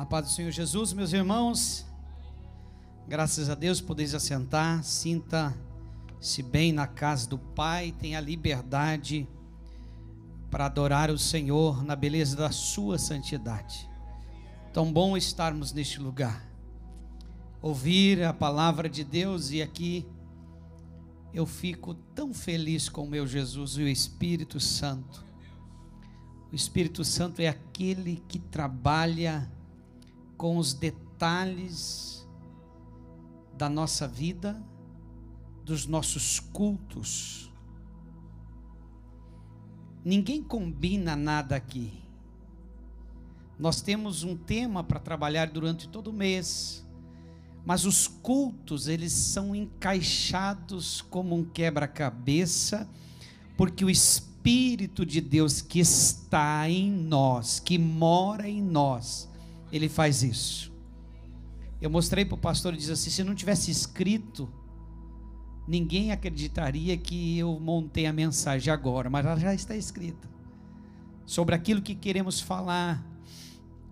A paz do Senhor Jesus, meus irmãos. Graças a Deus podeis assentar, sinta-se bem na casa do Pai, tenha liberdade para adorar o Senhor na beleza da sua santidade. Tão bom estarmos neste lugar. Ouvir a palavra de Deus e aqui eu fico tão feliz com o meu Jesus e o Espírito Santo. O Espírito Santo é aquele que trabalha com os detalhes da nossa vida, dos nossos cultos. Ninguém combina nada aqui. Nós temos um tema para trabalhar durante todo o mês, mas os cultos, eles são encaixados como um quebra-cabeça, porque o Espírito de Deus que está em nós, que mora em nós, ele faz isso. Eu mostrei para o pastor e disse assim: se não tivesse escrito, ninguém acreditaria que eu montei a mensagem agora, mas ela já está escrita sobre aquilo que queremos falar.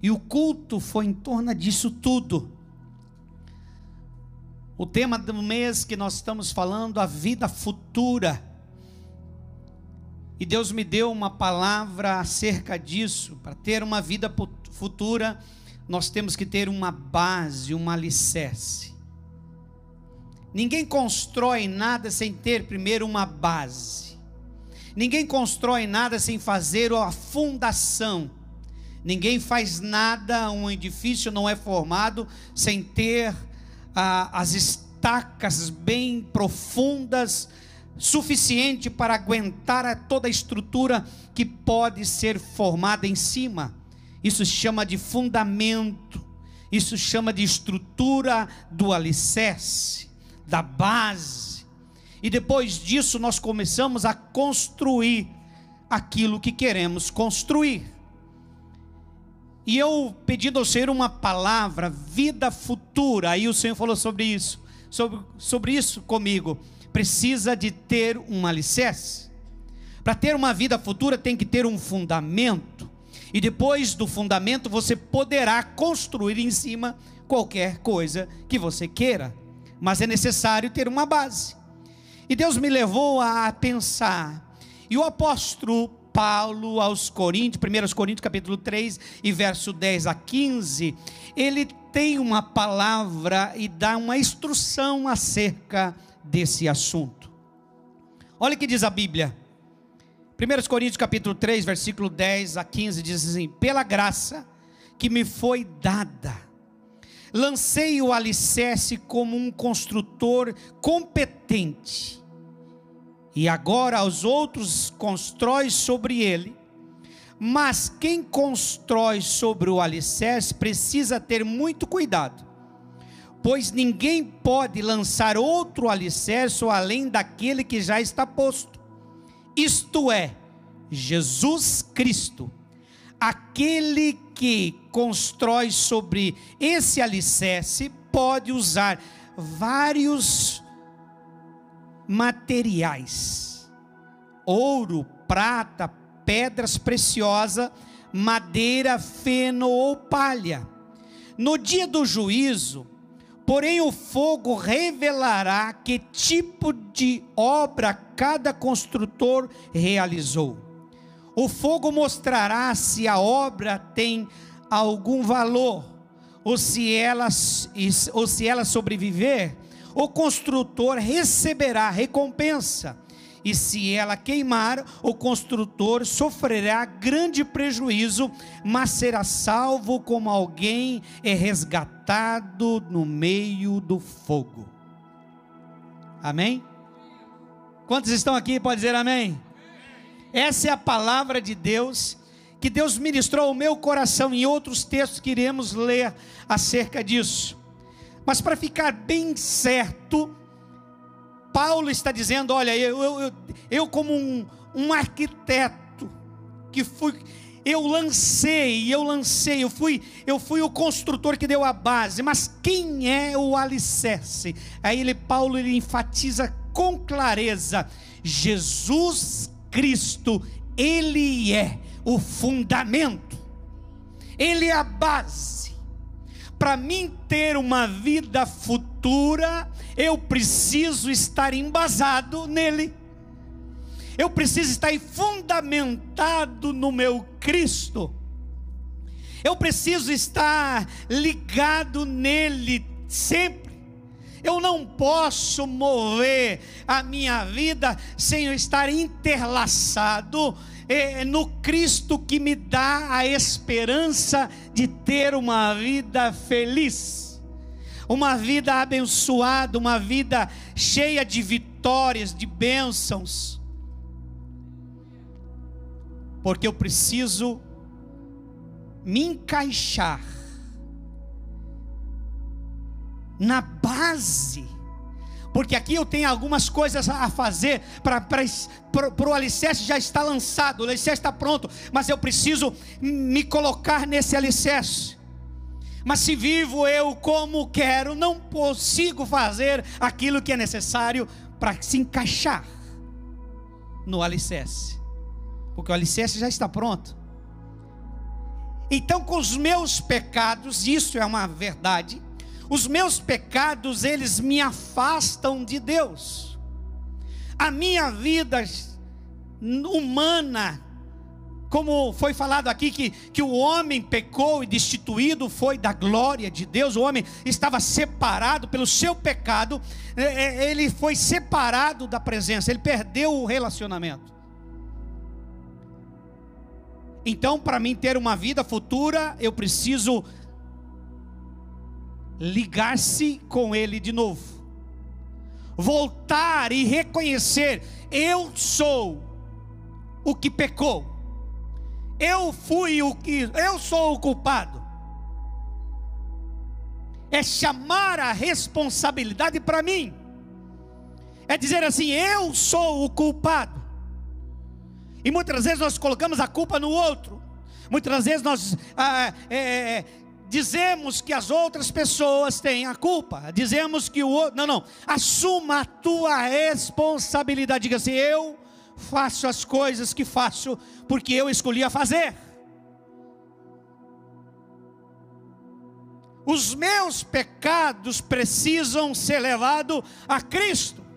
E o culto foi em torno disso tudo. O tema do mês que nós estamos falando, a vida futura. E Deus me deu uma palavra acerca disso, para ter uma vida futura nós temos que ter uma base, um alicerce. Ninguém constrói nada sem ter primeiro uma base. Ninguém constrói nada sem fazer a fundação. Ninguém faz nada, um edifício não é formado sem ter ah, as estacas bem profundas, suficiente para aguentar toda a estrutura que pode ser formada em cima. Isso chama de fundamento, isso chama de estrutura do alicerce, da base. E depois disso nós começamos a construir aquilo que queremos construir. E eu pedindo ao Senhor uma palavra, vida futura, aí o Senhor falou sobre isso, sobre, sobre isso comigo. Precisa de ter um alicerce. Para ter uma vida futura tem que ter um fundamento. E depois do fundamento você poderá construir em cima qualquer coisa que você queira. Mas é necessário ter uma base. E Deus me levou a pensar. E o apóstolo Paulo aos Coríntios, 1 Coríntios capítulo 3 e verso 10 a 15, ele tem uma palavra e dá uma instrução acerca desse assunto. Olha o que diz a Bíblia. 1 Coríntios capítulo 3, versículo 10 a 15 diz assim: "Pela graça que me foi dada, lancei o alicerce como um construtor competente, e agora os outros constroem sobre ele. Mas quem constrói sobre o alicerce precisa ter muito cuidado, pois ninguém pode lançar outro alicerce além daquele que já está posto isto é, Jesus Cristo, aquele que constrói sobre esse alicerce, pode usar vários materiais: ouro, prata, pedras preciosas, madeira, feno ou palha. No dia do juízo, Porém, o fogo revelará que tipo de obra cada construtor realizou. O fogo mostrará se a obra tem algum valor, ou se ela, ou se ela sobreviver, o construtor receberá recompensa e se ela queimar, o construtor sofrerá grande prejuízo, mas será salvo como alguém é resgatado no meio do fogo. Amém? Quantos estão aqui? Pode dizer amém? Essa é a palavra de Deus que Deus ministrou ao meu coração em outros textos que iremos ler acerca disso. Mas para ficar bem certo, Paulo está dizendo: olha, eu, eu, eu como um, um arquiteto que fui, eu lancei, eu lancei, eu fui, eu fui o construtor que deu a base, mas quem é o alicerce? Aí ele, Paulo, ele enfatiza com clareza: Jesus Cristo, ele é o fundamento, ele é a base. Para mim ter uma vida futura, eu preciso estar embasado nele. Eu preciso estar fundamentado no meu Cristo. Eu preciso estar ligado nele sempre. Eu não posso mover a minha vida sem eu estar interlaçado é, no Cristo que me dá a esperança de ter uma vida feliz, uma vida abençoada, uma vida cheia de vitórias, de bênçãos, porque eu preciso me encaixar na base porque aqui eu tenho algumas coisas a fazer para o alicerce já está lançado, o alicerce está pronto, mas eu preciso me colocar nesse alicerce. Mas se vivo eu como quero, não consigo fazer aquilo que é necessário para se encaixar no alicerce, porque o alicerce já está pronto. Então, com os meus pecados, isso é uma verdade, os meus pecados, eles me afastam de Deus. A minha vida humana, como foi falado aqui, que, que o homem pecou e destituído foi da glória de Deus, o homem estava separado pelo seu pecado, é, é, ele foi separado da presença, ele perdeu o relacionamento. Então, para mim ter uma vida futura, eu preciso ligar-se com Ele de novo, voltar e reconhecer: eu sou o que pecou, eu fui o que, eu sou o culpado. É chamar a responsabilidade para mim, é dizer assim: eu sou o culpado. E muitas vezes nós colocamos a culpa no outro. Muitas vezes nós ah, é, dizemos que as outras pessoas têm a culpa, dizemos que o outro. Não, não. Assuma a tua responsabilidade. Diga assim: eu faço as coisas que faço porque eu escolhi a fazer. Os meus pecados precisam ser levados a Cristo.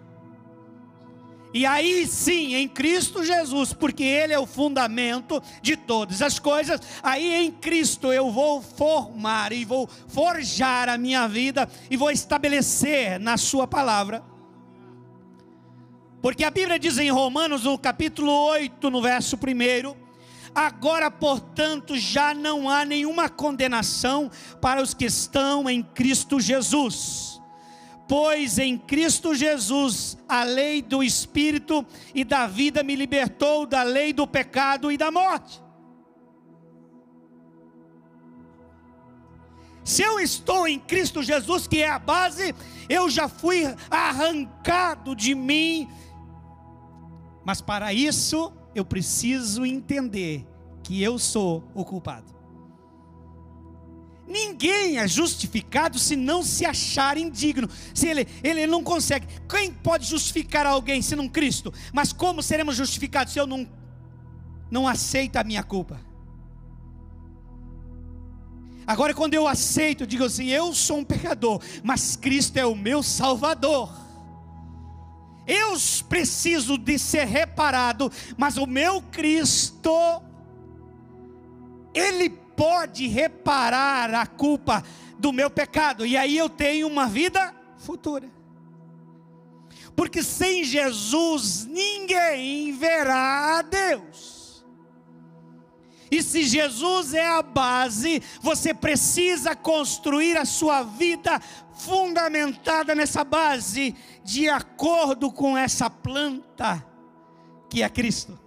E aí sim, em Cristo Jesus, porque Ele é o fundamento de todas as coisas, aí em Cristo eu vou formar e vou forjar a minha vida e vou estabelecer na Sua palavra. Porque a Bíblia diz em Romanos, no capítulo 8, no verso 1, agora portanto já não há nenhuma condenação para os que estão em Cristo Jesus Pois em Cristo Jesus a lei do Espírito e da vida me libertou da lei do pecado e da morte. Se eu estou em Cristo Jesus, que é a base, eu já fui arrancado de mim. Mas para isso, eu preciso entender que eu sou o culpado. Ninguém é justificado se não se achar indigno. Se ele, ele não consegue. Quem pode justificar alguém se não Cristo? Mas como seremos justificados se eu não, não aceito a minha culpa? Agora, quando eu aceito, eu digo assim: eu sou um pecador, mas Cristo é o meu Salvador. Eu preciso de ser reparado, mas o meu Cristo, Ele pode reparar a culpa do meu pecado, e aí eu tenho uma vida futura. Porque sem Jesus ninguém verá a Deus. E se Jesus é a base, você precisa construir a sua vida fundamentada nessa base, de acordo com essa planta que é Cristo.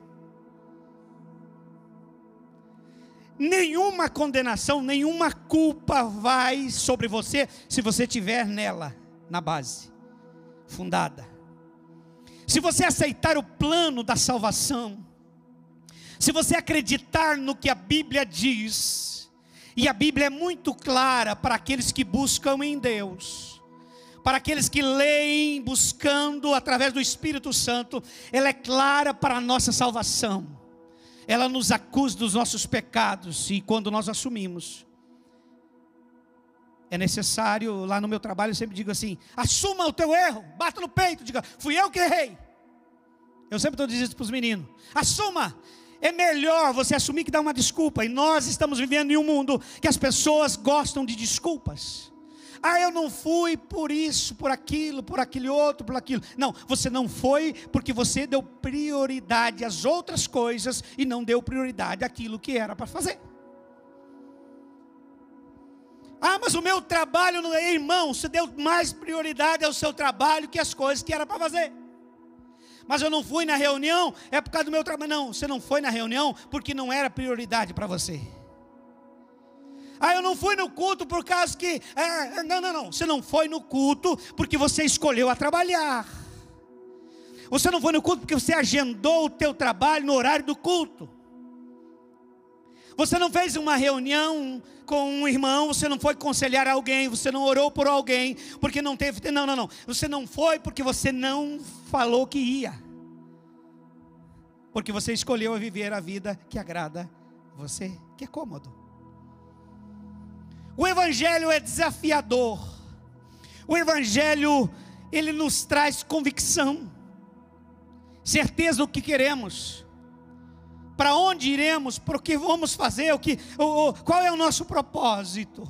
Nenhuma condenação, nenhuma culpa vai sobre você se você tiver nela, na base, fundada. Se você aceitar o plano da salvação, se você acreditar no que a Bíblia diz, e a Bíblia é muito clara para aqueles que buscam em Deus, para aqueles que leem buscando através do Espírito Santo, ela é clara para a nossa salvação ela nos acusa dos nossos pecados, e quando nós assumimos, é necessário, lá no meu trabalho eu sempre digo assim: assuma o teu erro, bata no peito, diga, fui eu que errei. Eu sempre estou dizendo isso para os meninos: assuma. É melhor você assumir que dá uma desculpa. E nós estamos vivendo em um mundo que as pessoas gostam de desculpas. Ah, eu não fui por isso, por aquilo, por aquele outro, por aquilo. Não, você não foi porque você deu prioridade às outras coisas e não deu prioridade àquilo que era para fazer. Ah, mas o meu trabalho não é, irmão, você deu mais prioridade ao seu trabalho que às coisas que era para fazer. Mas eu não fui na reunião, é por causa do meu trabalho. Não, você não foi na reunião porque não era prioridade para você. Ah, eu não fui no culto por causa que. É, não, não, não. Você não foi no culto porque você escolheu a trabalhar. Você não foi no culto porque você agendou o teu trabalho no horário do culto. Você não fez uma reunião com um irmão, você não foi conselhar alguém, você não orou por alguém, porque não teve. Não, não, não. Você não foi porque você não falou que ia. Porque você escolheu viver a vida que agrada você, que é cômodo. O evangelho é desafiador. O evangelho ele nos traz convicção, certeza do que queremos para onde iremos, para o que vamos fazer, o que, o, qual é o nosso propósito.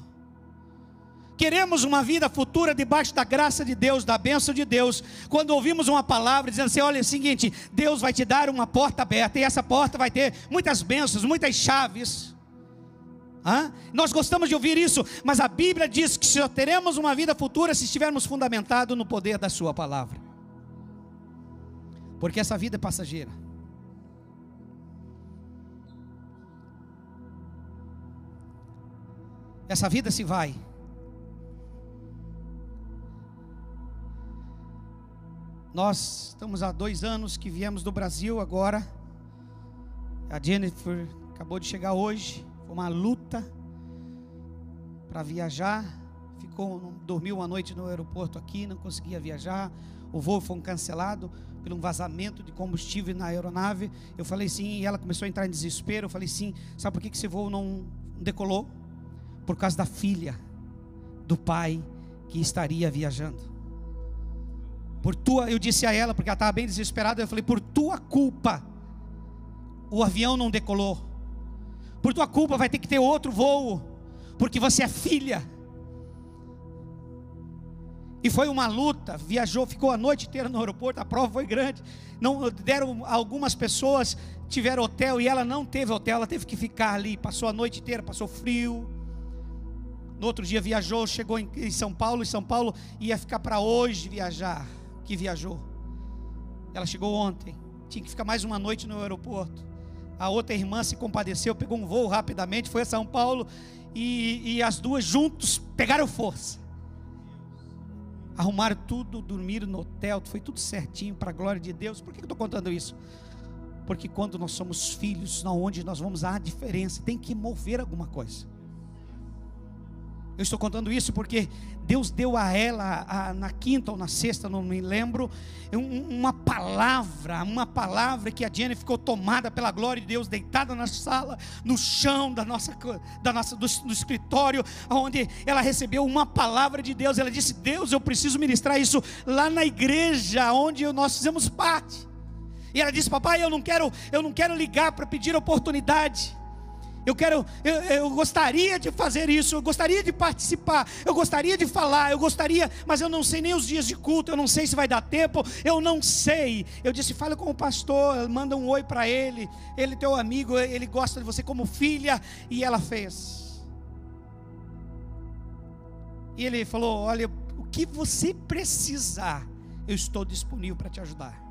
Queremos uma vida futura debaixo da graça de Deus, da bênção de Deus. Quando ouvimos uma palavra dizendo assim: olha, é o seguinte, Deus vai te dar uma porta aberta, e essa porta vai ter muitas bênçãos, muitas chaves. Hã? Nós gostamos de ouvir isso, mas a Bíblia diz que só teremos uma vida futura se estivermos fundamentados no poder da Sua palavra, porque essa vida é passageira. Essa vida se vai. Nós estamos há dois anos que viemos do Brasil agora. A Jennifer acabou de chegar hoje. Uma luta para viajar. Ficou, dormiu uma noite no aeroporto aqui, não conseguia viajar. O voo foi cancelado por um vazamento de combustível na aeronave. Eu falei sim, e ela começou a entrar em desespero. Eu falei sim, sabe por que esse voo não decolou? por causa da filha do pai que estaria viajando. Por tua, eu disse a ela, porque ela estava bem desesperada, eu falei: por tua culpa, o avião não decolou. Por tua culpa vai ter que ter outro voo, porque você é filha. E foi uma luta, viajou, ficou a noite inteira no aeroporto, a prova foi grande. Não deram algumas pessoas tiveram hotel e ela não teve hotel, ela teve que ficar ali, passou a noite inteira, passou frio. No outro dia viajou, chegou em, São Paulo, e São Paulo ia ficar para hoje viajar. Que viajou. Ela chegou ontem, tinha que ficar mais uma noite no aeroporto. A outra irmã se compadeceu, pegou um voo rapidamente, foi a São Paulo e, e as duas juntos pegaram força. Arrumaram tudo, dormiram no hotel, foi tudo certinho para a glória de Deus. Por que eu estou contando isso? Porque quando nós somos filhos, onde nós vamos a diferença, tem que mover alguma coisa. Eu estou contando isso porque Deus deu a ela, a, na quinta ou na sexta, não me lembro, um, uma palavra, uma palavra que a Jenny ficou tomada pela glória de Deus, deitada na sala, no chão da nossa, da nossa, do, do escritório, onde ela recebeu uma palavra de Deus. Ela disse: Deus, eu preciso ministrar isso lá na igreja, onde nós fizemos parte. E ela disse: Papai, eu não quero, eu não quero ligar para pedir oportunidade. Eu quero, eu, eu, gostaria de fazer isso, eu gostaria de participar, eu gostaria de falar, eu gostaria, mas eu não sei nem os dias de culto, eu não sei se vai dar tempo, eu não sei. Eu disse, fala com o pastor, manda um oi para ele, ele é teu amigo, ele gosta de você como filha, e ela fez. E ele falou: Olha, o que você precisar, eu estou disponível para te ajudar.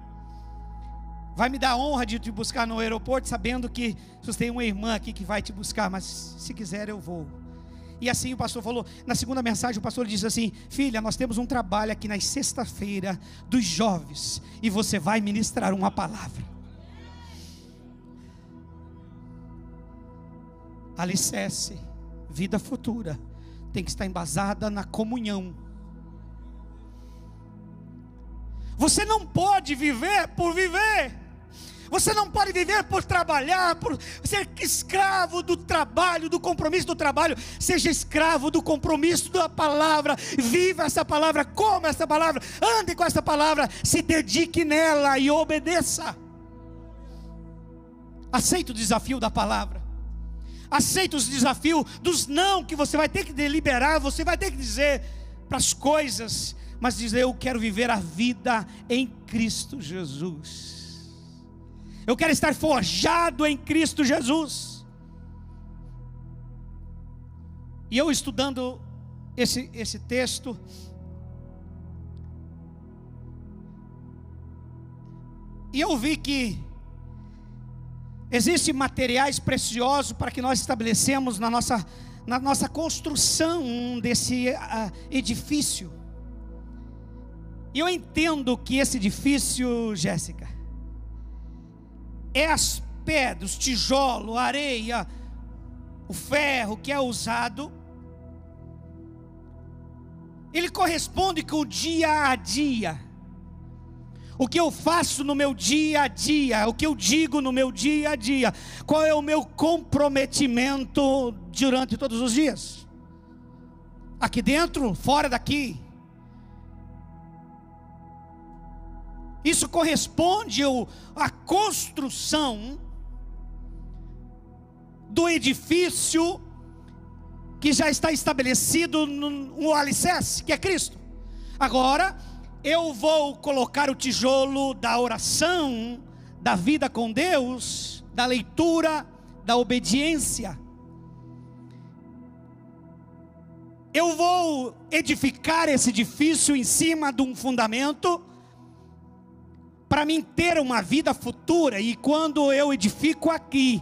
Vai me dar a honra de te buscar no aeroporto, sabendo que você tem uma irmã aqui que vai te buscar, mas se quiser eu vou. E assim o pastor falou, na segunda mensagem, o pastor disse assim: Filha, nós temos um trabalho aqui na sexta-feira dos jovens, e você vai ministrar uma palavra. Alicerce, vida futura, tem que estar embasada na comunhão. Você não pode viver por viver. Você não pode viver por trabalhar, por ser escravo do trabalho, do compromisso do trabalho. Seja escravo do compromisso da palavra. Viva essa palavra, coma essa palavra, ande com essa palavra, se dedique nela e obedeça. Aceita o desafio da palavra. Aceita os desafios dos não que você vai ter que deliberar, você vai ter que dizer para as coisas, mas dizer eu quero viver a vida em Cristo Jesus. Eu quero estar forjado em Cristo Jesus. E eu estudando esse, esse texto, e eu vi que existem materiais preciosos para que nós estabelecemos na nossa, na nossa construção desse uh, edifício. E eu entendo que esse edifício, Jéssica, é as pedras, tijolo, areia, o ferro que é usado, ele corresponde com o dia a dia. O que eu faço no meu dia a dia, o que eu digo no meu dia a dia, qual é o meu comprometimento durante todos os dias? Aqui dentro, fora daqui. Isso corresponde à construção do edifício que já está estabelecido no, alicerce, que é Cristo. Agora, eu vou colocar o tijolo da oração, da vida com Deus, da leitura, da obediência. Eu vou edificar esse edifício em cima de um fundamento para mim ter uma vida futura, e quando eu edifico aqui,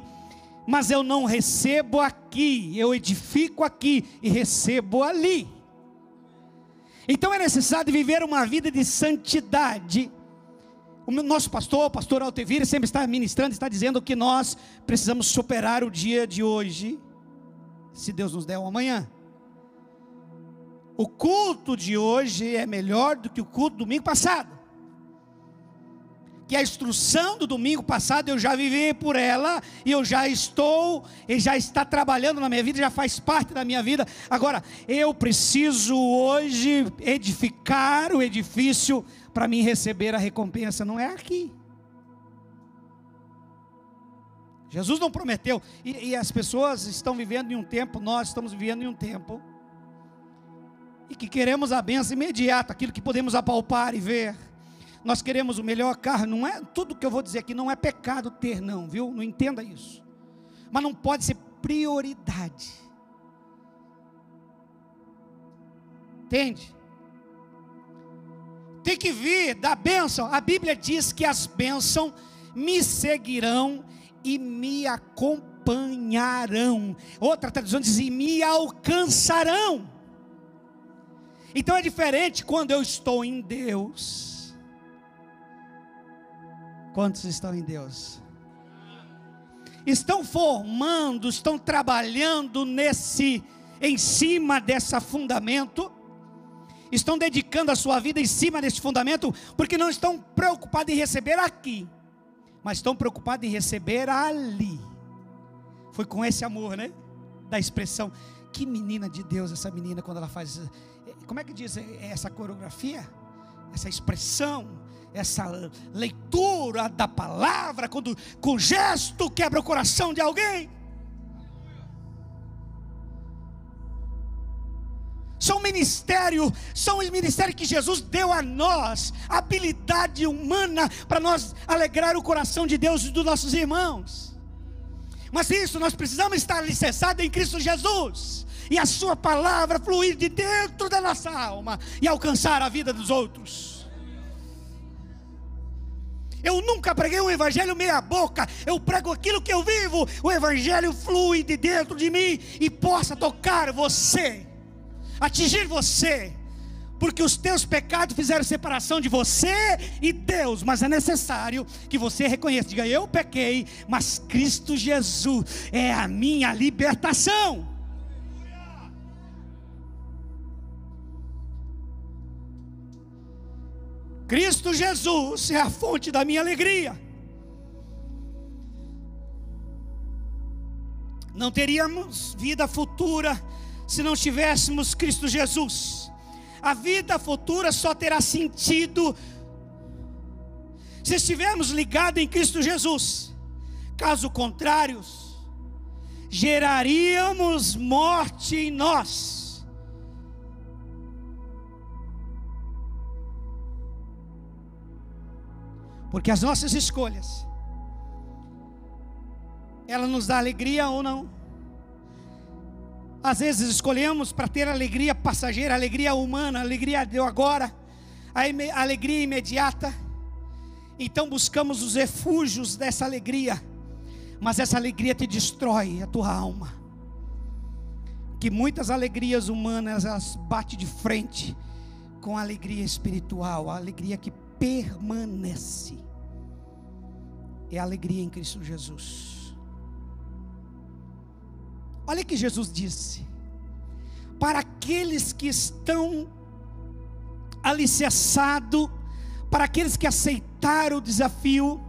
mas eu não recebo aqui, eu edifico aqui e recebo ali. Então é necessário viver uma vida de santidade. O nosso pastor, o pastor Altevira, sempre está ministrando, está dizendo que nós precisamos superar o dia de hoje, se Deus nos der um amanhã. O culto de hoje é melhor do que o culto do domingo passado que a instrução do domingo passado eu já vivi por ela e eu já estou e já está trabalhando na minha vida, já faz parte da minha vida. Agora, eu preciso hoje edificar o edifício para mim receber a recompensa, não é aqui. Jesus não prometeu, e, e as pessoas estão vivendo em um tempo, nós estamos vivendo em um tempo, e que queremos a benção imediata, aquilo que podemos apalpar e ver nós queremos o melhor carro, não é tudo que eu vou dizer aqui não é pecado ter não, viu? Não entenda isso. Mas não pode ser prioridade. Entende? Tem que vir da bênção. A Bíblia diz que as bênçãos me seguirão e me acompanharão. Outra tradução diz: e me alcançarão. Então é diferente quando eu estou em Deus Quantos estão em Deus? Estão formando, estão trabalhando nesse, em cima desse fundamento, estão dedicando a sua vida em cima desse fundamento, porque não estão preocupados em receber aqui, mas estão preocupados em receber ali. Foi com esse amor, né? Da expressão, que menina de Deus essa menina quando ela faz, como é que diz essa coreografia? Essa expressão, essa leitura da palavra, quando com gesto quebra o coração de alguém. São ministério, são os ministérios que Jesus deu a nós, habilidade humana para nós alegrar o coração de Deus e dos nossos irmãos. Mas isso nós precisamos estar alicerçados em Cristo Jesus e a Sua palavra fluir de dentro da nossa alma e alcançar a vida dos outros. Eu nunca preguei um evangelho meia boca. Eu prego aquilo que eu vivo. O evangelho flui de dentro de mim e possa tocar você, atingir você. Porque os teus pecados fizeram separação de você e Deus, mas é necessário que você reconheça, diga: eu pequei, mas Cristo Jesus é a minha libertação. Cristo Jesus é a fonte da minha alegria. Não teríamos vida futura se não tivéssemos Cristo Jesus. A vida futura só terá sentido se estivermos ligados em Cristo Jesus. Caso contrário, geraríamos morte em nós. Porque as nossas escolhas, ela nos dá alegria ou não. Às vezes escolhemos para ter alegria passageira, alegria humana, alegria de agora, a alegria imediata. Então buscamos os refúgios dessa alegria, mas essa alegria te destrói a tua alma. Que muitas alegrias humanas elas batem de frente com a alegria espiritual, a alegria que permanece. É a alegria em Cristo Jesus. Olha que Jesus disse: para aqueles que estão alicerçados, para aqueles que aceitaram o desafio,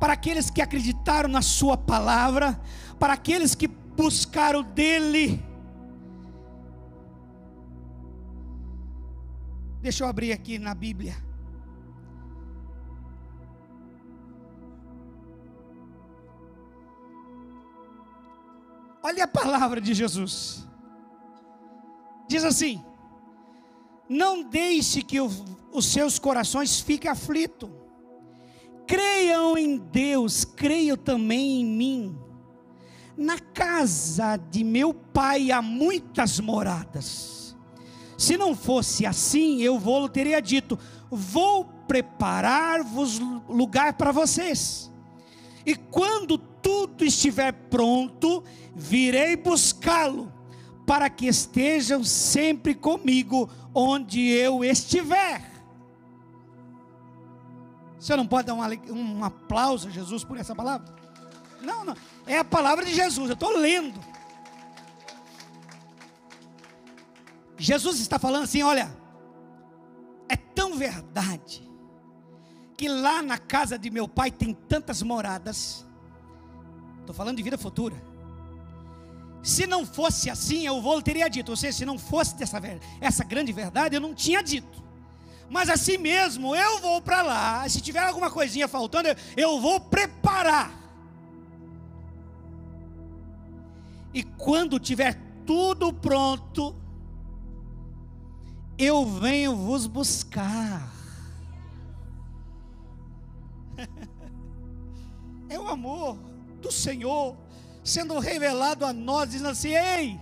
para aqueles que acreditaram na Sua palavra, para aqueles que buscaram dEle. Deixa eu abrir aqui na Bíblia. Olha a palavra de Jesus. Diz assim: Não deixe que o, os seus corações fiquem aflitos. Creiam em Deus, creiam também em mim. Na casa de meu pai há muitas moradas. Se não fosse assim, eu vou teria dito: Vou preparar-vos lugar para vocês. E quando tudo estiver pronto, virei buscá-lo, para que estejam sempre comigo onde eu estiver. Você não pode dar um, um aplauso a Jesus por essa palavra? Não, não. É a palavra de Jesus, eu estou lendo. Jesus está falando assim: olha, é tão verdade, que lá na casa de meu pai tem tantas moradas, Estou falando de vida futura. Se não fosse assim, eu vou teria dito. Ou seja, se não fosse dessa essa grande verdade, eu não tinha dito. Mas assim mesmo, eu vou para lá. Se tiver alguma coisinha faltando, eu vou preparar. E quando tiver tudo pronto, eu venho vos buscar. É o amor do Senhor sendo revelado a nós, dizendo assim: ei,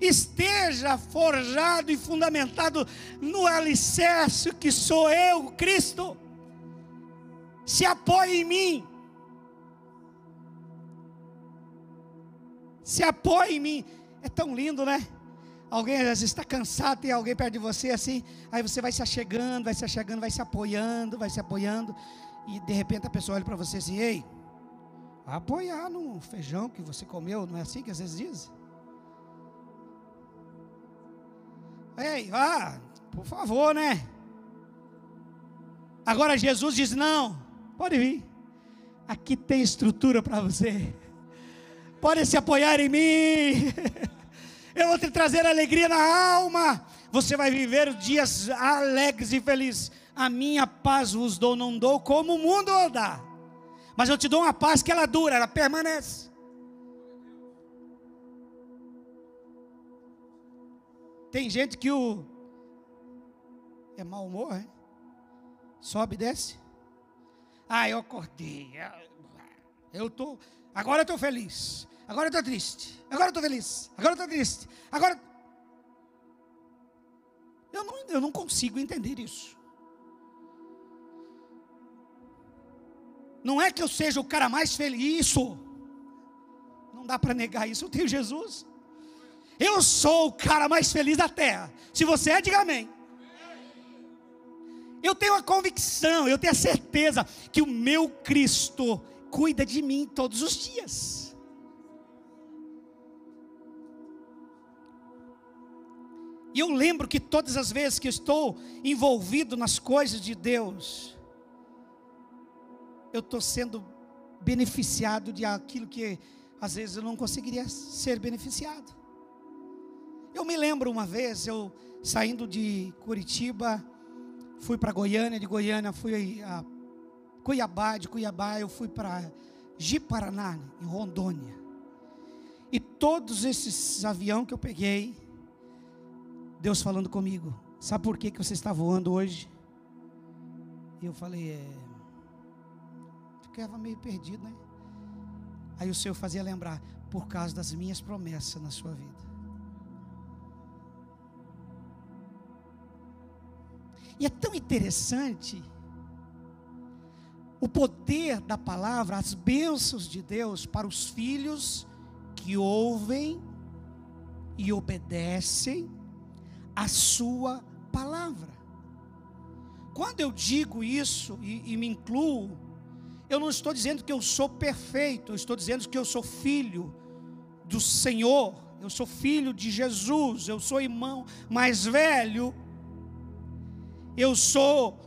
esteja forjado e fundamentado no alicerce que sou eu, Cristo. Se apoie em mim. Se apoie em mim. É tão lindo, né? Alguém às vezes está cansado, tem alguém perto de você assim, aí você vai se achegando, vai se achegando, vai se apoiando, vai se apoiando, e de repente a pessoa olha para você assim, ei, apoiar no feijão que você comeu, não é assim que às vezes diz? Ei, vá, por favor, né? Agora Jesus diz: não, pode vir, aqui tem estrutura para você, pode se apoiar em mim. eu vou te trazer alegria na alma. Você vai viver dias alegres e felizes. A minha paz vos dou, não dou como o mundo dá. Mas eu te dou uma paz que ela dura, ela permanece. Tem gente que o é mau humor, hein? Sobe e desce. Ah, eu acordei. Eu tô, agora eu estou feliz. Agora eu estou triste. Agora eu estou feliz. Agora eu estou triste. Agora. Eu não, eu não consigo entender isso. Não é que eu seja o cara mais feliz. Isso. Não dá para negar isso. Eu tenho Jesus. Eu sou o cara mais feliz da terra. Se você é, diga amém. Eu tenho a convicção, eu tenho a certeza que o meu Cristo cuida de mim todos os dias. E eu lembro que todas as vezes que estou envolvido nas coisas de Deus, eu estou sendo beneficiado de aquilo que às vezes eu não conseguiria ser beneficiado. Eu me lembro uma vez, eu saindo de Curitiba, fui para Goiânia, de Goiânia fui a Cuiabá, de Cuiabá eu fui para Ji-Paraná, em Rondônia. E todos esses aviões que eu peguei, Deus falando comigo, sabe por que, que você está voando hoje? E eu falei, é. Ficava meio perdido, né? Aí o Senhor fazia lembrar, por causa das minhas promessas na sua vida. E é tão interessante o poder da palavra, as bênçãos de Deus para os filhos que ouvem e obedecem a sua palavra. Quando eu digo isso e, e me incluo, eu não estou dizendo que eu sou perfeito, eu estou dizendo que eu sou filho do Senhor, eu sou filho de Jesus, eu sou irmão mais velho, eu sou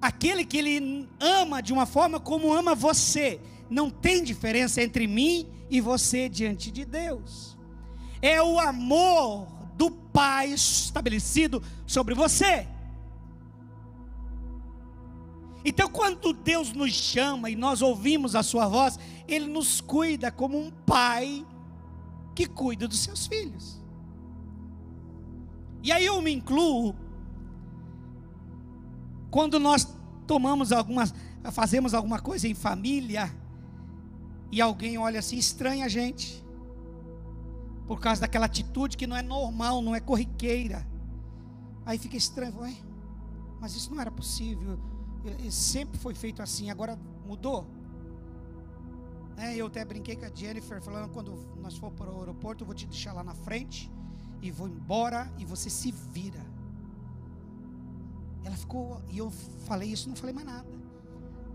aquele que Ele ama de uma forma como ama você. Não tem diferença entre mim e você diante de Deus. É o amor do Pai estabelecido sobre você. Então, quando Deus nos chama e nós ouvimos a Sua voz, Ele nos cuida como um pai que cuida dos seus filhos. E aí eu me incluo quando nós tomamos algumas, fazemos alguma coisa em família, e alguém olha assim, estranha a gente, por causa daquela atitude que não é normal, não é corriqueira. Aí fica estranho, Ué, mas isso não era possível, sempre foi feito assim, agora mudou. É, eu até brinquei com a Jennifer, falando: quando nós for para o aeroporto, eu vou te deixar lá na frente, e vou embora, e você se vira. Ela ficou, e eu falei isso, não falei mais nada.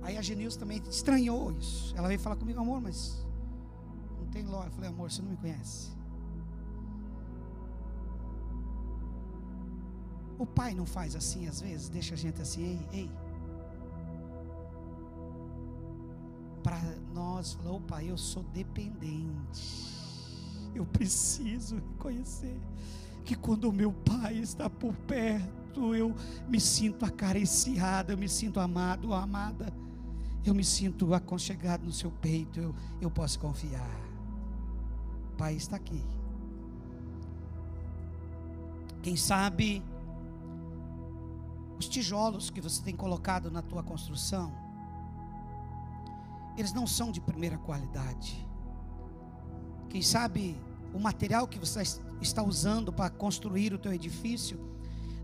Aí a Genilson também estranhou isso. Ela veio falar comigo, amor, mas não tem lógica. Eu falei, amor, você não me conhece. O pai não faz assim às vezes, deixa a gente assim, ei, ei. Para nós, falou, pai, eu sou dependente. Eu preciso reconhecer que quando o meu pai está por perto, eu me sinto acariciado, eu me sinto amado ou amada, eu me sinto aconchegado no seu peito, eu, eu posso confiar. O Pai está aqui. Quem sabe os tijolos que você tem colocado na tua construção, eles não são de primeira qualidade. Quem sabe o material que você está usando para construir o teu edifício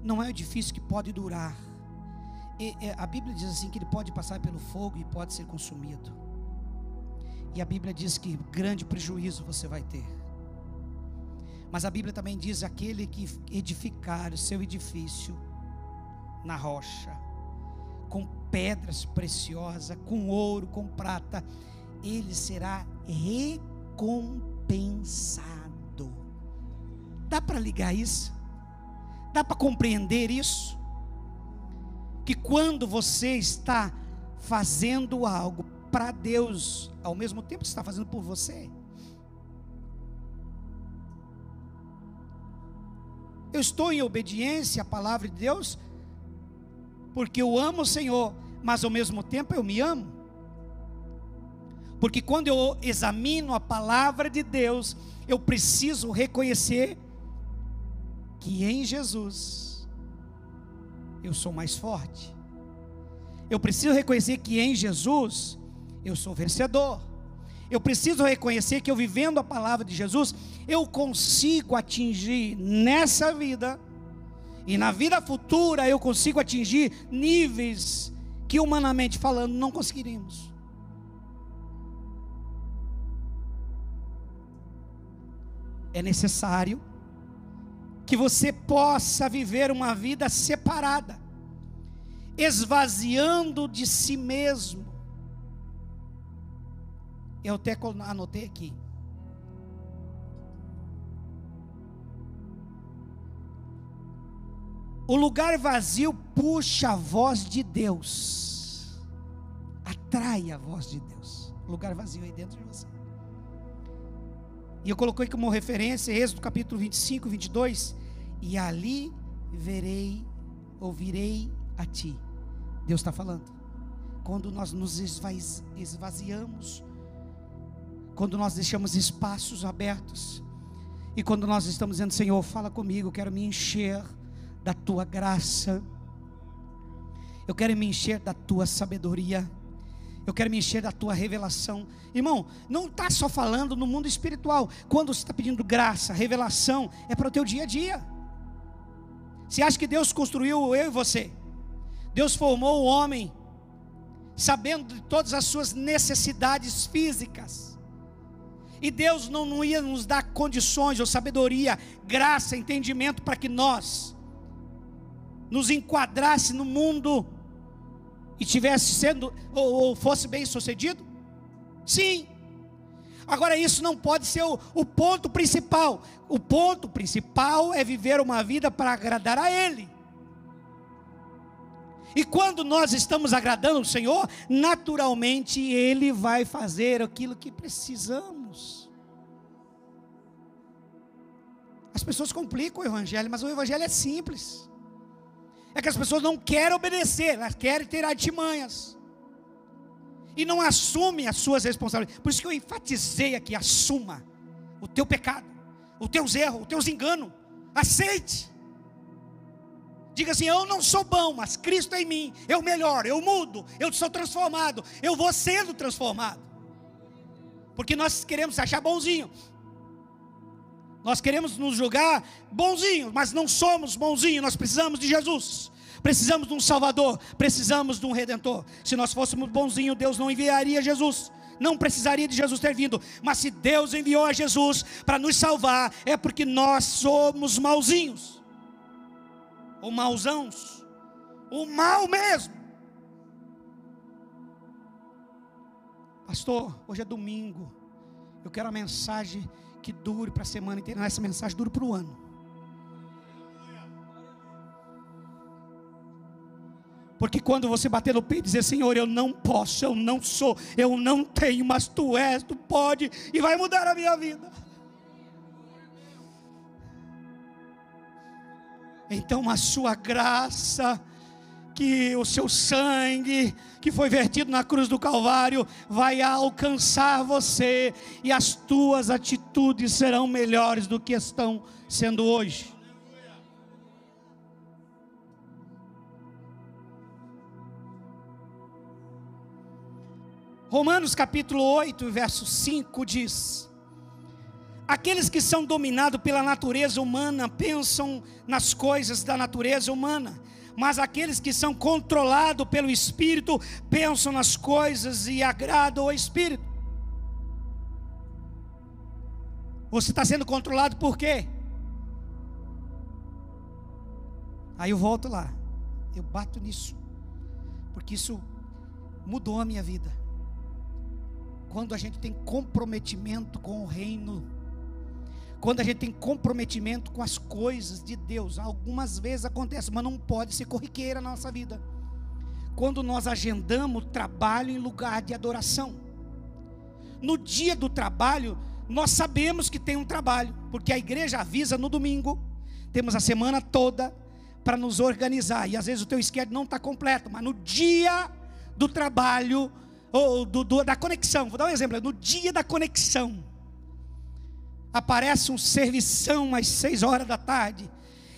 não é um edifício que pode durar. E, a Bíblia diz assim que ele pode passar pelo fogo e pode ser consumido. E a Bíblia diz que grande prejuízo você vai ter. Mas a Bíblia também diz aquele que edificar o seu edifício na rocha, com pedras preciosas, com ouro, com prata, ele será recompensado. Dá para ligar isso? Dá para compreender isso? Que quando você está fazendo algo para Deus, ao mesmo tempo está fazendo por você. Eu estou em obediência à palavra de Deus, porque eu amo o Senhor, mas ao mesmo tempo eu me amo. Porque quando eu examino a palavra de Deus, eu preciso reconhecer que em Jesus eu sou mais forte. Eu preciso reconhecer que em Jesus eu sou vencedor. Eu preciso reconhecer que eu vivendo a palavra de Jesus, eu consigo atingir nessa vida e na vida futura eu consigo atingir níveis que humanamente falando não conseguiríamos. É necessário que você possa viver uma vida separada, esvaziando de si mesmo. Eu até anotei aqui. O lugar vazio puxa a voz de Deus. Atrai a voz de Deus. Lugar vazio aí dentro de você. E eu coloquei como referência Êxodo capítulo 25, 22. E ali verei, ouvirei a ti. Deus está falando. Quando nós nos esvaziamos, quando nós deixamos espaços abertos, e quando nós estamos dizendo, Senhor, fala comigo, quero me encher da tua graça, eu quero me encher da tua sabedoria. Eu quero me encher da tua revelação. Irmão, não está só falando no mundo espiritual. Quando você está pedindo graça, revelação, é para o teu dia a dia. Você acha que Deus construiu eu e você? Deus formou o homem, sabendo de todas as suas necessidades físicas. E Deus não, não ia nos dar condições ou sabedoria, graça, entendimento para que nós nos enquadrasse no mundo e tivesse sendo ou, ou fosse bem sucedido? Sim. Agora, isso não pode ser o, o, ponto principal. O ponto principal é viver uma vida para agradar a Ele. E quando nós estamos agradando o Senhor, naturalmente Ele vai fazer aquilo que precisamos. As pessoas complicam o Evangelho, mas o Evangelho é simples é que as pessoas não querem obedecer, elas querem ter artimanhas. E não assumem as suas responsabilidades. Por isso que eu enfatizei aqui: assuma o teu pecado, os teus erros, os teus enganos. Aceite. Diga assim: Eu não sou bom, mas Cristo é em mim. Eu melhoro, eu mudo, eu sou transformado. Eu vou sendo transformado. Porque nós queremos achar bonzinho. Nós queremos nos julgar bonzinhos, mas não somos bonzinhos, nós precisamos de Jesus. Precisamos de um Salvador, precisamos de um Redentor. Se nós fôssemos bonzinhos, Deus não enviaria Jesus. Não precisaria de Jesus ter vindo, mas se Deus enviou a Jesus para nos salvar, é porque nós somos mauzinhos, ou mauzãos, o mal mesmo. Pastor, hoje é domingo, eu quero a mensagem que dure para a semana inteira, essa mensagem dure para o ano. Porque quando você bater no peito e dizer, Senhor, eu não posso, eu não sou, eu não tenho, mas tu és, tu pode, e vai mudar a minha vida. Então a sua graça que o seu sangue, que foi vertido na cruz do Calvário, vai alcançar você e as tuas atitudes serão melhores do que estão sendo hoje. Romanos capítulo 8, verso 5 diz: Aqueles que são dominados pela natureza humana pensam nas coisas da natureza humana mas aqueles que são controlados pelo Espírito pensam nas coisas e agradam ao Espírito. Você está sendo controlado por quê? Aí eu volto lá, eu bato nisso, porque isso mudou a minha vida. Quando a gente tem comprometimento com o reino, quando a gente tem comprometimento com as coisas de Deus, algumas vezes acontece, mas não pode ser corriqueira na nossa vida. Quando nós agendamos trabalho em lugar de adoração. No dia do trabalho, nós sabemos que tem um trabalho, porque a igreja avisa no domingo, temos a semana toda para nos organizar, e às vezes o teu esquerdo não está completo, mas no dia do trabalho, ou do, do, da conexão, vou dar um exemplo, no dia da conexão, aparece um servição às seis horas da tarde,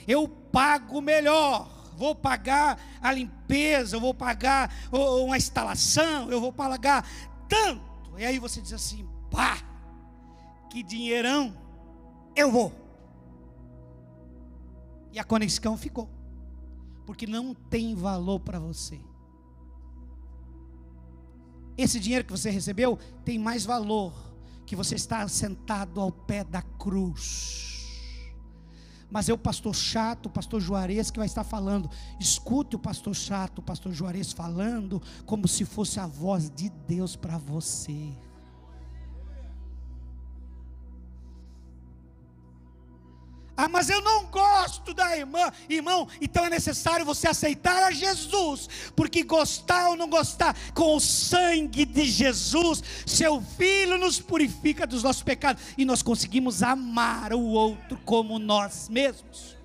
eu pago melhor, vou pagar a limpeza, eu vou pagar uma instalação, eu vou pagar tanto. E aí você diz assim: pá, que dinheirão, eu vou. E a conexão ficou, porque não tem valor para você. Esse dinheiro que você recebeu tem mais valor que você está sentado ao pé da cruz. Mas é o pastor chato, o pastor Juarez, que vai estar falando. Escute o pastor chato, o pastor Juarez falando, como se fosse a voz de Deus para você. Ah, mas eu não gosto da irmã. Irmão, então é necessário você aceitar a Jesus, porque gostar ou não gostar, com o sangue de Jesus, seu filho nos purifica dos nossos pecados e nós conseguimos amar o outro como nós mesmos.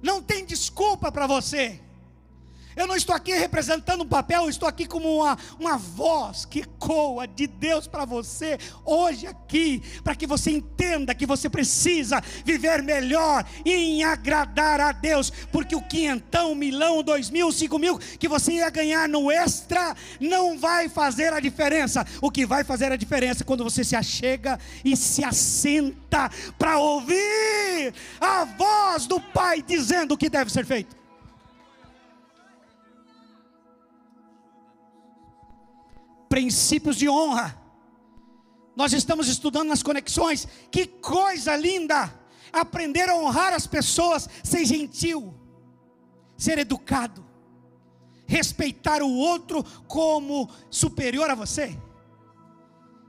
Não tem desculpa para você. Eu não estou aqui representando um papel, eu estou aqui como uma, uma voz que ecoa de Deus para você, hoje aqui, para que você entenda que você precisa viver melhor em agradar a Deus, porque o quinhentão, milão, dois mil, cinco mil que você ia ganhar no extra, não vai fazer a diferença. O que vai fazer a diferença é quando você se achega e se assenta para ouvir a voz do Pai dizendo o que deve ser feito. Princípios de honra. Nós estamos estudando nas conexões. Que coisa linda! Aprender a honrar as pessoas, ser gentil, ser educado, respeitar o outro como superior a você.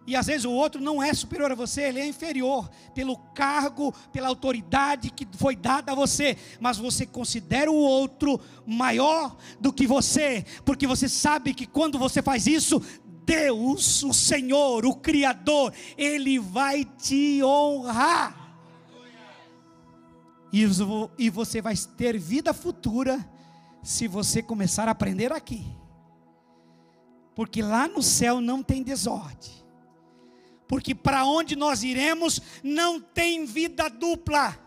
E às vezes o outro não é superior a você, ele é inferior pelo cargo, pela autoridade que foi dada a você, mas você considera o outro maior do que você, porque você sabe que quando você faz isso, Deus, o Senhor, o Criador, Ele vai te honrar. E você vai ter vida futura se você começar a aprender aqui. Porque lá no céu não tem desordem. Porque para onde nós iremos não tem vida dupla.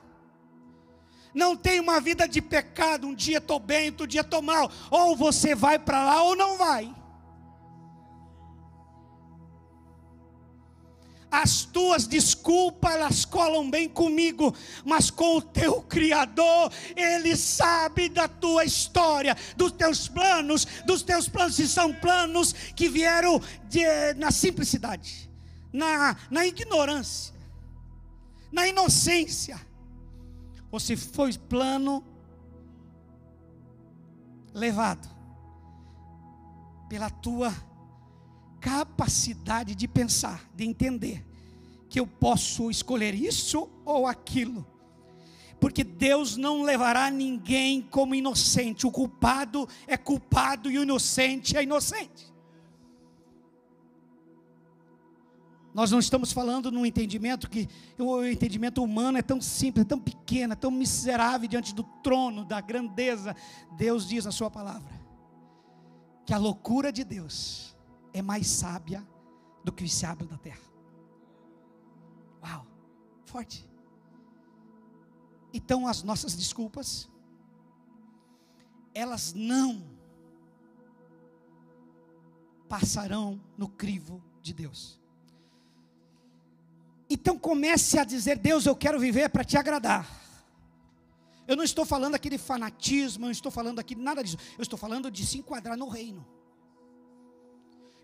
Não tem uma vida de pecado, um dia estou bem, outro dia estou mal. Ou você vai para lá ou não vai. As tuas desculpas, elas colam bem comigo, mas com o teu Criador, Ele sabe da tua história, dos teus planos, dos teus planos, se são planos que vieram de, na simplicidade, na, na ignorância, na inocência, ou se foi plano levado pela tua capacidade de pensar, de entender que eu posso escolher isso ou aquilo. Porque Deus não levará ninguém como inocente. O culpado é culpado e o inocente é inocente. Nós não estamos falando num entendimento que o entendimento humano é tão simples, é tão pequeno, é tão miserável diante do trono da grandeza. Deus diz na sua palavra que a loucura de Deus é mais sábia do que o sábio da terra. Uau, forte. Então as nossas desculpas, elas não passarão no crivo de Deus. Então comece a dizer: Deus, eu quero viver para te agradar. Eu não estou falando aqui de fanatismo, eu não estou falando aqui de nada disso. Eu estou falando de se enquadrar no reino.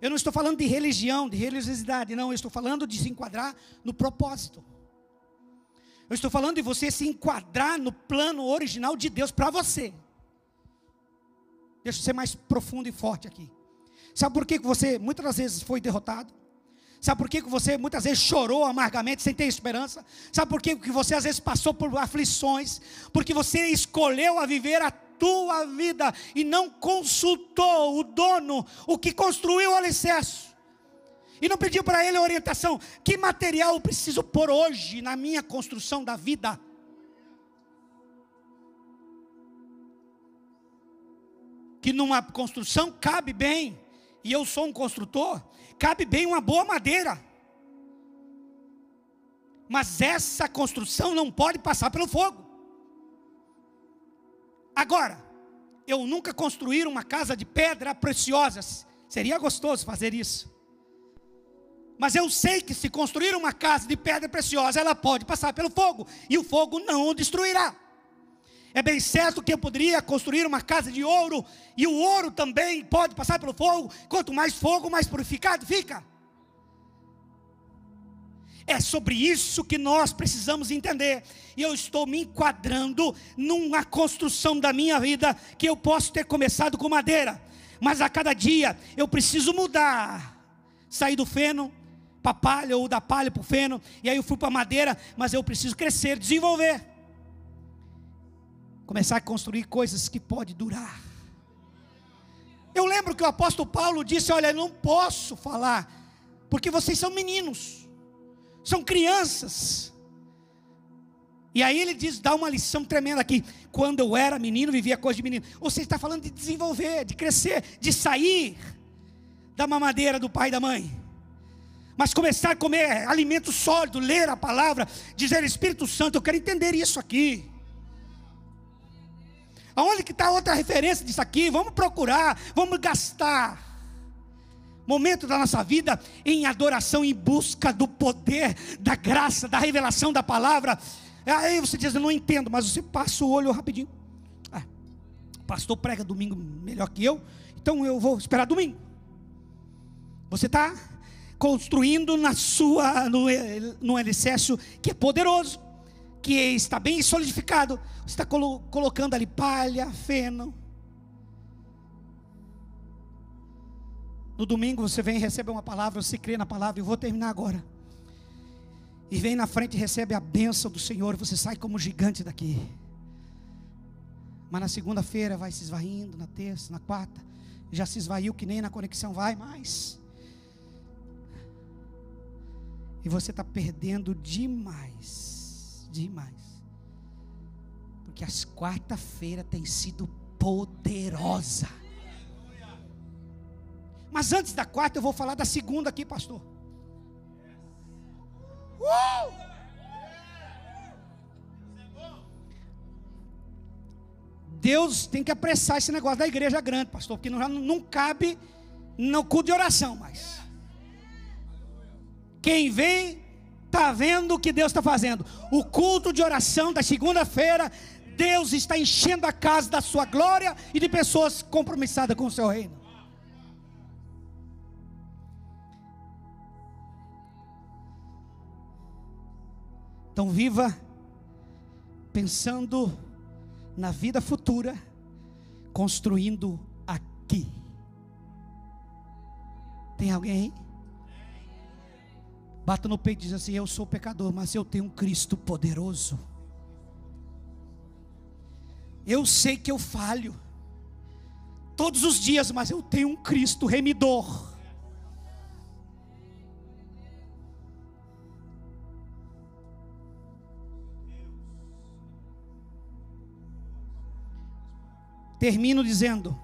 Eu não estou falando de religião, de religiosidade, não, eu estou falando de se enquadrar no propósito. Eu estou falando de você se enquadrar no plano original de Deus para você. Deixa eu ser mais profundo e forte aqui. Sabe por que você muitas vezes foi derrotado? Sabe por que você muitas vezes chorou amargamente sem ter esperança? Sabe por que você às vezes passou por aflições? Porque você escolheu a viver a tua vida e não consultou o dono, o que construiu o alicerce. E não pediu para ele orientação: que material eu preciso pôr hoje na minha construção da vida? Que numa construção cabe bem, e eu sou um construtor, cabe bem uma boa madeira. Mas essa construção não pode passar pelo fogo. Agora, eu nunca construir uma casa de pedra preciosa. Seria gostoso fazer isso. Mas eu sei que se construir uma casa de pedra preciosa, ela pode passar pelo fogo, e o fogo não o destruirá. É bem certo que eu poderia construir uma casa de ouro, e o ouro também pode passar pelo fogo. Quanto mais fogo, mais purificado fica. É sobre isso que nós precisamos entender. E eu estou me enquadrando numa construção da minha vida que eu posso ter começado com madeira, mas a cada dia eu preciso mudar, sair do feno para palha ou da palha para o feno, e aí eu fui para madeira, mas eu preciso crescer, desenvolver. Começar a construir coisas que pode durar. Eu lembro que o apóstolo Paulo disse: Olha, eu não posso falar, porque vocês são meninos, são crianças. E aí ele diz, dá uma lição tremenda aqui. Quando eu era menino, vivia coisa de menino. Seja, está falando de desenvolver, de crescer, de sair da mamadeira do pai e da mãe. Mas começar a comer alimento sólido, ler a palavra, dizer Espírito Santo, eu quero entender isso aqui. Aonde que está outra referência disso aqui? Vamos procurar, vamos gastar momento da nossa vida em adoração, em busca do poder, da graça, da revelação da palavra. Aí você diz, eu não entendo, mas você passa o olho rapidinho. Ah, pastor prega domingo melhor que eu, então eu vou esperar domingo. Você está construindo na sua, no, no alicerce que é poderoso, que está bem solidificado. Você está colo, colocando ali palha, feno. No domingo você vem e recebe uma palavra, você crê na palavra, eu vou terminar agora e vem na frente e recebe a bênção do Senhor, você sai como gigante daqui. Mas na segunda-feira vai se esvaindo, na terça, na quarta, já se esvaiu que nem na conexão vai mais. E você está perdendo demais, demais. Porque as quarta-feira tem sido poderosa. Mas antes da quarta eu vou falar da segunda aqui, pastor. Uh! Deus tem que apressar esse negócio da igreja grande, pastor, porque não, não cabe no culto de oração mais. Quem vem, está vendo o que Deus está fazendo. O culto de oração da segunda-feira, Deus está enchendo a casa da sua glória e de pessoas compromissadas com o seu reino. Então viva pensando na vida futura, construindo aqui. Tem alguém? Bata no peito e diz assim: Eu sou pecador, mas eu tenho um Cristo poderoso. Eu sei que eu falho todos os dias, mas eu tenho um Cristo remidor. Termino dizendo: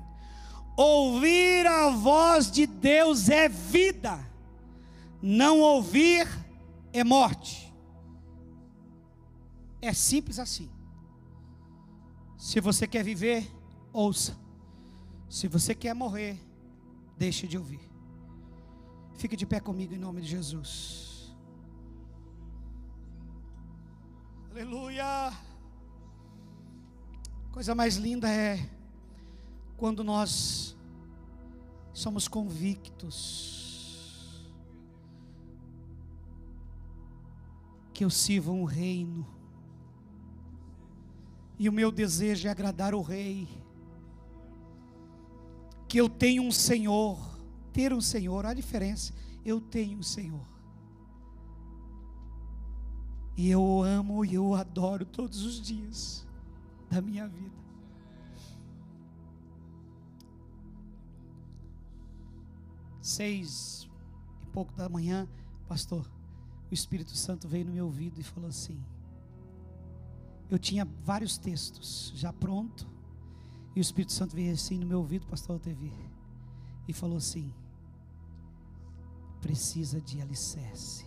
ouvir a voz de Deus é vida, não ouvir é morte. É simples assim. Se você quer viver, ouça. Se você quer morrer, deixe de ouvir. Fique de pé comigo em nome de Jesus. Aleluia. Coisa mais linda é quando nós somos convictos que eu sirvo um reino, e o meu desejo é agradar o Rei, que eu tenho um Senhor, ter um Senhor, a diferença, eu tenho um Senhor, e eu o amo e eu o adoro todos os dias da minha vida. Seis e pouco da manhã, pastor, o Espírito Santo veio no meu ouvido e falou assim: eu tinha vários textos já pronto, e o Espírito Santo veio assim no meu ouvido, pastor TV, e falou assim: precisa de alicerce.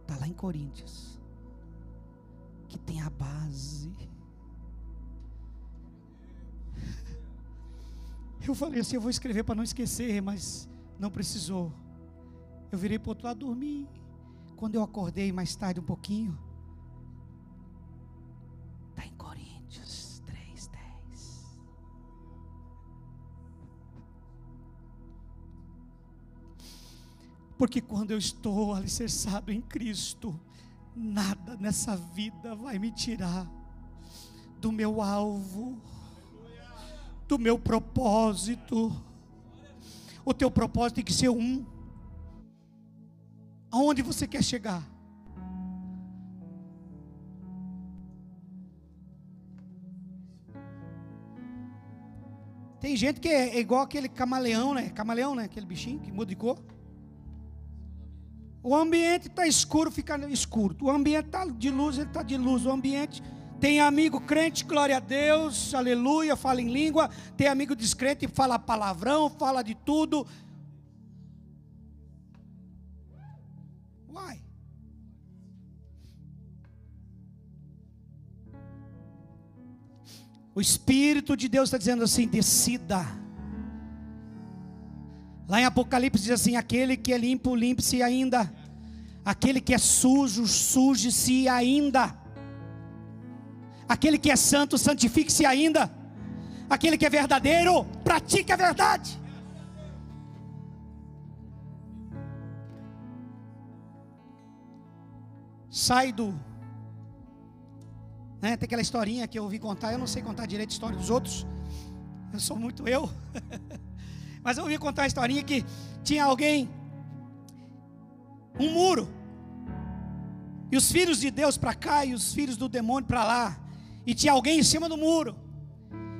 Está lá em Coríntios, que tem a base Eu falei assim: eu vou escrever para não esquecer, mas não precisou. Eu virei para o outro lado dormir. Quando eu acordei mais tarde um pouquinho, está em Coríntios 3, 10. Porque quando eu estou alicerçado em Cristo, nada nessa vida vai me tirar do meu alvo do meu propósito. o teu propósito tem que ser um. Aonde você quer chegar? Tem gente que é igual aquele camaleão, né? Camaleão, né? Aquele bichinho que muda de cor. O ambiente está escuro, fica escuro. O ambiente está de luz, ele está de luz. O ambiente tem amigo crente, glória a Deus, aleluia, fala em língua. Tem amigo descrente, fala palavrão, fala de tudo. Uai. O Espírito de Deus está dizendo assim: decida. Lá em Apocalipse diz assim: aquele que é limpo, limpe-se ainda. Aquele que é sujo, suje-se ainda. Aquele que é santo, santifique-se ainda. Aquele que é verdadeiro, pratique a verdade. Sai do né? Tem aquela historinha que eu ouvi contar, eu não sei contar direito a história dos outros. Eu sou muito eu. Mas eu ouvi contar a historinha que tinha alguém, um muro, e os filhos de Deus para cá e os filhos do demônio para lá, e tinha alguém em cima do muro.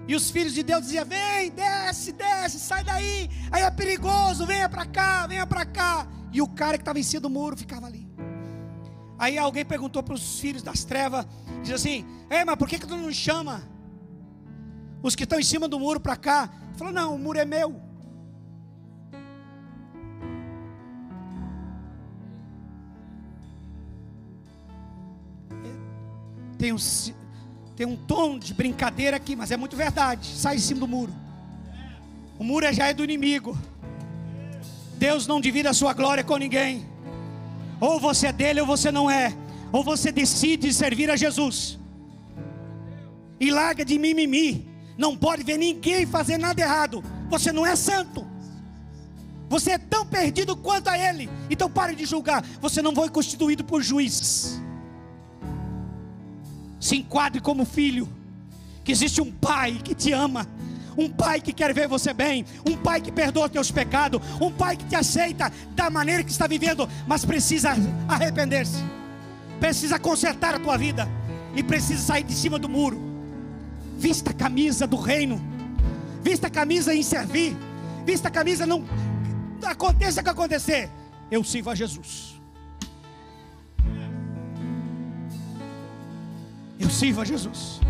E os filhos de Deus diziam: Vem, desce, desce, sai daí. Aí é perigoso, venha para cá, venha para cá. E o cara que estava em cima do muro ficava ali. Aí alguém perguntou para os filhos das trevas, diz assim: Ei, mas por que, que tu não chama os que estão em cima do muro para cá? Falou: Não, o muro é meu. Tem um, tem um tom de brincadeira aqui, mas é muito verdade. Sai em cima do muro. O muro já é do inimigo. Deus não divide a sua glória com ninguém. Ou você é dele ou você não é. Ou você decide servir a Jesus. E larga de mimimi. Não pode ver ninguém fazer nada errado. Você não é santo. Você é tão perdido quanto a ele. Então pare de julgar. Você não foi constituído por juízes. Se enquadre como filho. Que existe um pai que te ama um pai que quer ver você bem, um pai que perdoa teus pecados, um pai que te aceita da maneira que está vivendo, mas precisa arrepender-se, precisa consertar a tua vida e precisa sair de cima do muro. Vista a camisa do reino, vista a camisa em servir, vista a camisa não aconteça o que acontecer, eu sirvo a Jesus. Eu sirvo a Jesus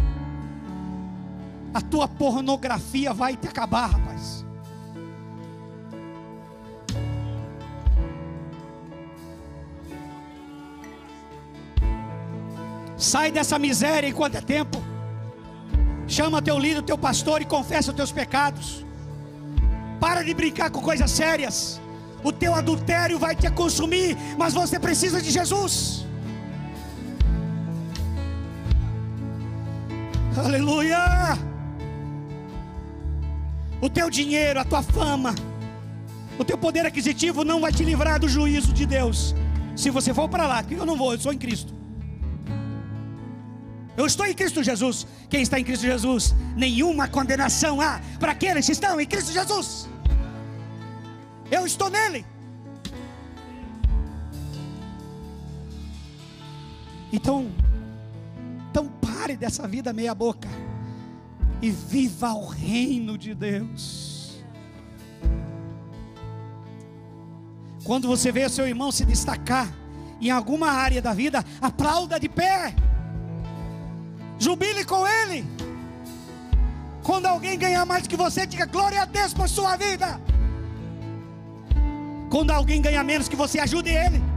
a tua pornografia vai te acabar, rapaz. Sai dessa miséria enquanto é tempo. Chama teu líder, teu pastor e confessa os teus pecados. Para de brincar com coisas sérias. O teu adultério vai te consumir, mas você precisa de Jesus. Aleluia! o teu dinheiro, a tua fama, o teu poder aquisitivo não vai te livrar do juízo de Deus. Se você for para lá, que eu não vou, eu sou em Cristo. Eu estou em Cristo Jesus. Quem está em Cristo Jesus, nenhuma condenação há para aqueles que estão em Cristo Jesus. Eu estou nele. Então, pare dessa vida meia boca e viva o reino de Deus. Quando você vê seu irmão se destacar em alguma área da vida, aplauda de pé, jubile com ele. Quando alguém ganhar mais que você, diga glória a Deus por sua vida. Quando alguém ganha menos que você, ajude ele.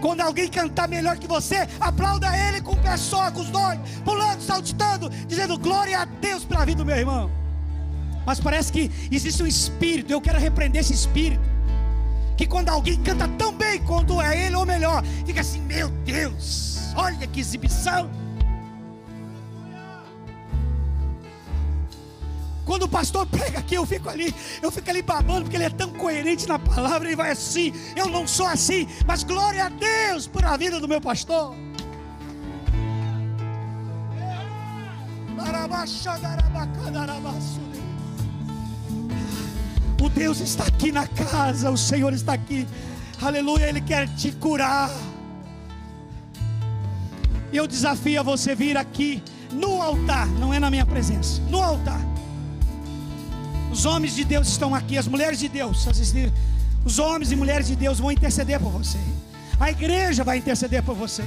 Quando alguém cantar melhor que você, aplauda ele com o pé só, com os dois, pulando, saltitando, dizendo glória a Deus pela vida do meu irmão. Mas parece que existe um espírito, eu quero repreender esse espírito. Que quando alguém canta tão bem quanto é ele ou melhor, fica assim: meu Deus, olha que exibição. Quando o pastor prega aqui, eu fico ali, eu fico ali babando, porque ele é tão coerente na palavra, ele vai assim. Eu não sou assim, mas glória a Deus por a vida do meu pastor. O Deus está aqui na casa, o Senhor está aqui. Aleluia, Ele quer te curar. Eu desafio a você vir aqui no altar, não é na minha presença, no altar. Os homens de Deus estão aqui, as mulheres de Deus, os homens e mulheres de Deus vão interceder por você. A igreja vai interceder por você.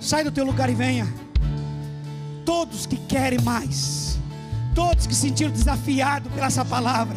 Sai do teu lugar e venha. Todos que querem mais, todos que se sentiram desafiados pela essa palavra,